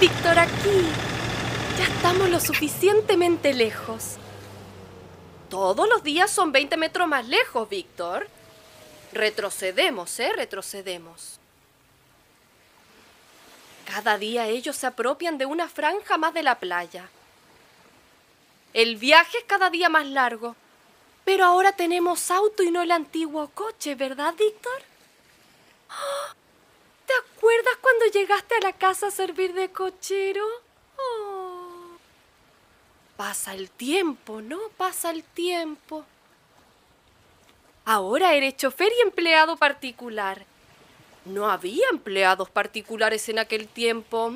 Víctor, aquí. Ya estamos lo suficientemente lejos. Todos los días son 20 metros más lejos, Víctor. Retrocedemos, ¿eh? Retrocedemos. Cada día ellos se apropian de una franja más de la playa. El viaje es cada día más largo. Pero ahora tenemos auto y no el antiguo coche, ¿verdad, Víctor? ¿Te acuerdas cuando llegaste a la casa a servir de cochero? Oh. Pasa el tiempo, ¿no? Pasa el tiempo. Ahora eres chofer y empleado particular. No había empleados particulares en aquel tiempo.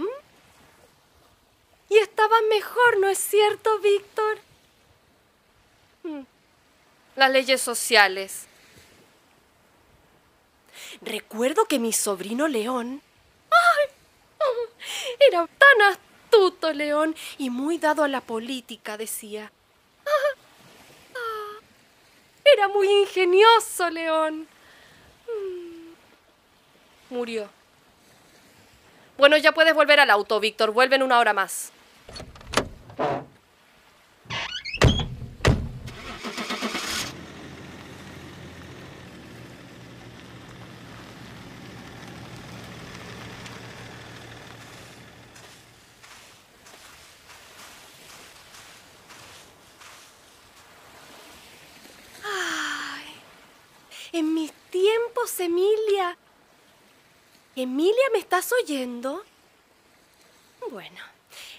Y estaban mejor, ¿no es cierto, Víctor? Mm. Las leyes sociales. Recuerdo que mi sobrino León... ¡Ay! Era tan astuto, León, y muy dado a la política, decía. Era muy ingenioso, León. Mm. Murió. Bueno, ya puedes volver al auto, Víctor. Vuelve en una hora más. En mis tiempos, Emilia. Emilia, ¿me estás oyendo? Bueno,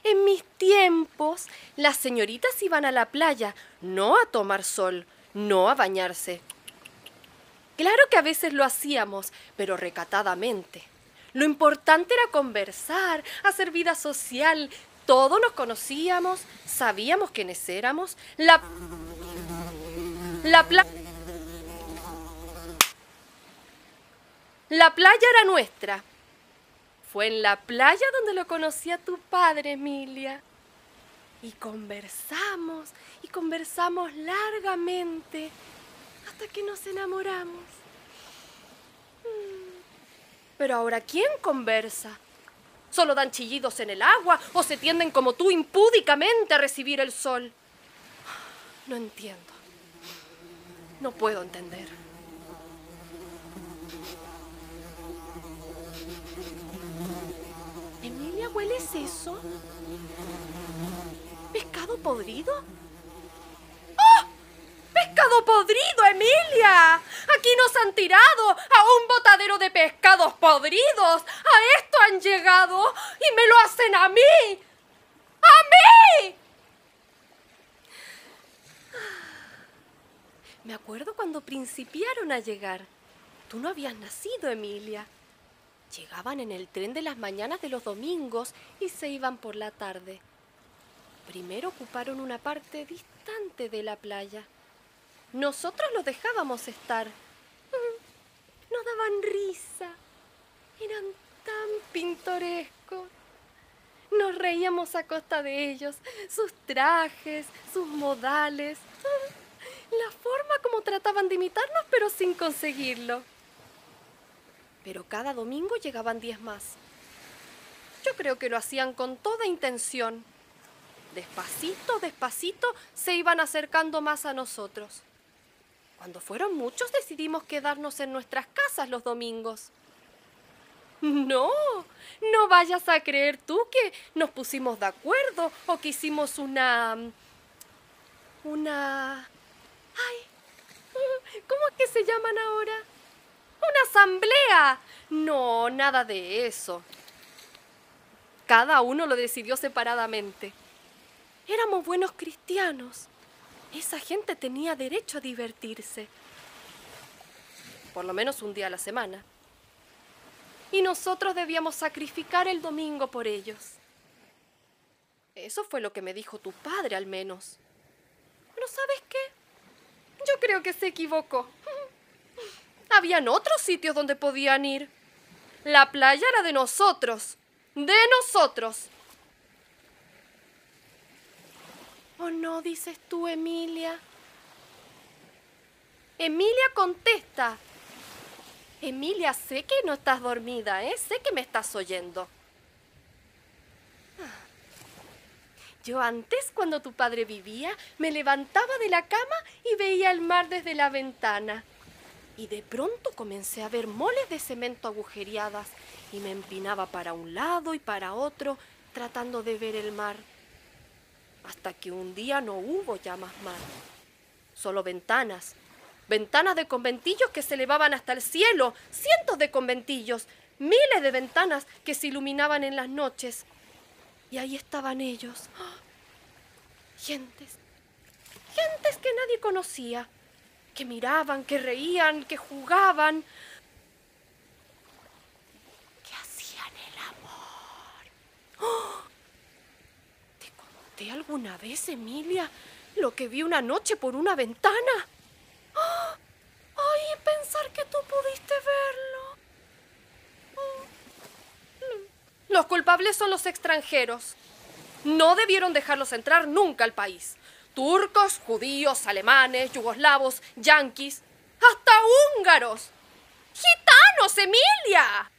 en mis tiempos, las señoritas iban a la playa, no a tomar sol, no a bañarse. Claro que a veces lo hacíamos, pero recatadamente. Lo importante era conversar, hacer vida social. Todos nos conocíamos, sabíamos quiénes éramos. La. La. La playa era nuestra. Fue en la playa donde lo conocí a tu padre, Emilia. Y conversamos, y conversamos largamente, hasta que nos enamoramos. Mm. Pero ahora, ¿quién conversa? ¿Solo dan chillidos en el agua o se tienden como tú impúdicamente a recibir el sol? No entiendo. No puedo entender. Hueles eso? ¿Pescado podrido? ¡Oh! ¡Pescado podrido, Emilia! Aquí nos han tirado a un botadero de pescados podridos. A esto han llegado y me lo hacen a mí. ¡A mí! Me acuerdo cuando principiaron a llegar. Tú no habías nacido, Emilia. Llegaban en el tren de las mañanas de los domingos y se iban por la tarde. Primero ocuparon una parte distante de la playa. Nosotros los dejábamos estar. Nos daban risa. Eran tan pintorescos. Nos reíamos a costa de ellos, sus trajes, sus modales, la forma como trataban de imitarnos pero sin conseguirlo. Pero cada domingo llegaban diez más. Yo creo que lo hacían con toda intención. Despacito, despacito se iban acercando más a nosotros. Cuando fueron muchos decidimos quedarnos en nuestras casas los domingos. No, no vayas a creer tú que nos pusimos de acuerdo o que hicimos una... una... Ay, ¿cómo es que se llaman ahora? ¡Una asamblea! No, nada de eso. Cada uno lo decidió separadamente. Éramos buenos cristianos. Esa gente tenía derecho a divertirse. Por lo menos un día a la semana. Y nosotros debíamos sacrificar el domingo por ellos. Eso fue lo que me dijo tu padre, al menos. Pero ¿sabes qué? Yo creo que se equivocó. Habían otros sitios donde podían ir. La playa era de nosotros. De nosotros. ¿O no dices tú, Emilia? Emilia contesta. Emilia, sé que no estás dormida, ¿eh? Sé que me estás oyendo. Yo antes, cuando tu padre vivía, me levantaba de la cama y veía el mar desde la ventana. Y de pronto comencé a ver moles de cemento agujereadas y me empinaba para un lado y para otro tratando de ver el mar. Hasta que un día no hubo ya más mar, solo ventanas. Ventanas de conventillos que se elevaban hasta el cielo, cientos de conventillos, miles de ventanas que se iluminaban en las noches. Y ahí estaban ellos. Gentes. Gentes que nadie conocía. Que miraban, que reían, que jugaban. Que hacían el amor. ¿Te conté alguna vez, Emilia, lo que vi una noche por una ventana? ¡Ay, pensar que tú pudiste verlo! Los culpables son los extranjeros. No debieron dejarlos entrar nunca al país. Turcos, judíos, alemanes, yugoslavos, yanquis, hasta húngaros. ¡Gitanos, Emilia!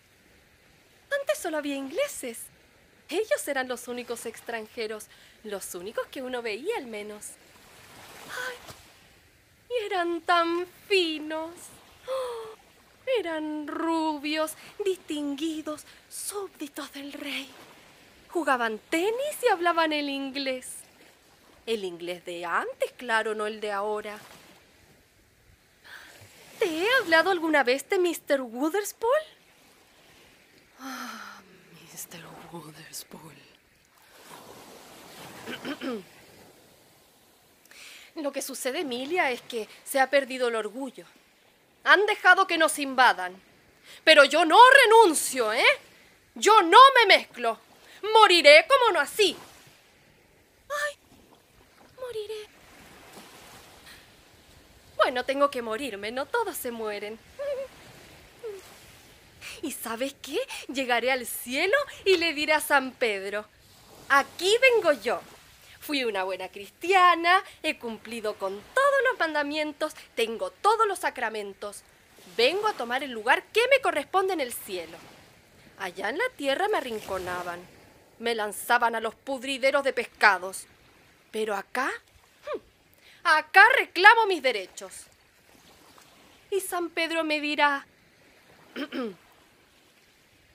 Antes solo había ingleses. Ellos eran los únicos extranjeros, los únicos que uno veía al menos. ¡Ay! Y eran tan finos. Eran rubios, distinguidos, súbditos del rey. Jugaban tenis y hablaban el inglés. El inglés de antes, claro, no el de ahora. ¿Te he hablado alguna vez de Mr. Wotherspool? Ah, Mr. Wotherspool. Lo que sucede, Emilia, es que se ha perdido el orgullo. Han dejado que nos invadan. Pero yo no renuncio, ¿eh? Yo no me mezclo. Moriré como no así. Ay, Bueno, tengo que morirme, no todos se mueren. ¿Y sabes qué? Llegaré al cielo y le diré a San Pedro, aquí vengo yo. Fui una buena cristiana, he cumplido con todos los mandamientos, tengo todos los sacramentos. Vengo a tomar el lugar que me corresponde en el cielo. Allá en la tierra me arrinconaban, me lanzaban a los pudrideros de pescados. Pero acá, hmm, acá reclamo mis derechos. Y San Pedro me dirá,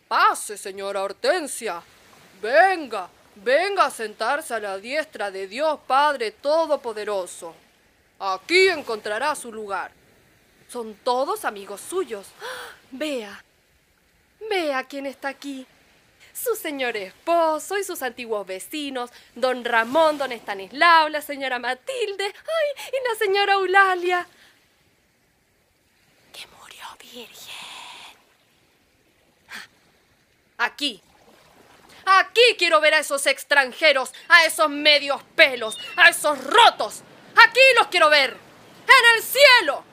Pase, señora Hortensia. Venga, venga a sentarse a la diestra de Dios Padre Todopoderoso. Aquí encontrará su lugar. Son todos amigos suyos. Vea, vea quién está aquí. Su señor esposo y sus antiguos vecinos, don Ramón, don Estanislao, la señora Matilde, y la señora Eulalia, que murió virgen. Aquí, aquí quiero ver a esos extranjeros, a esos medios pelos, a esos rotos. Aquí los quiero ver, en el cielo.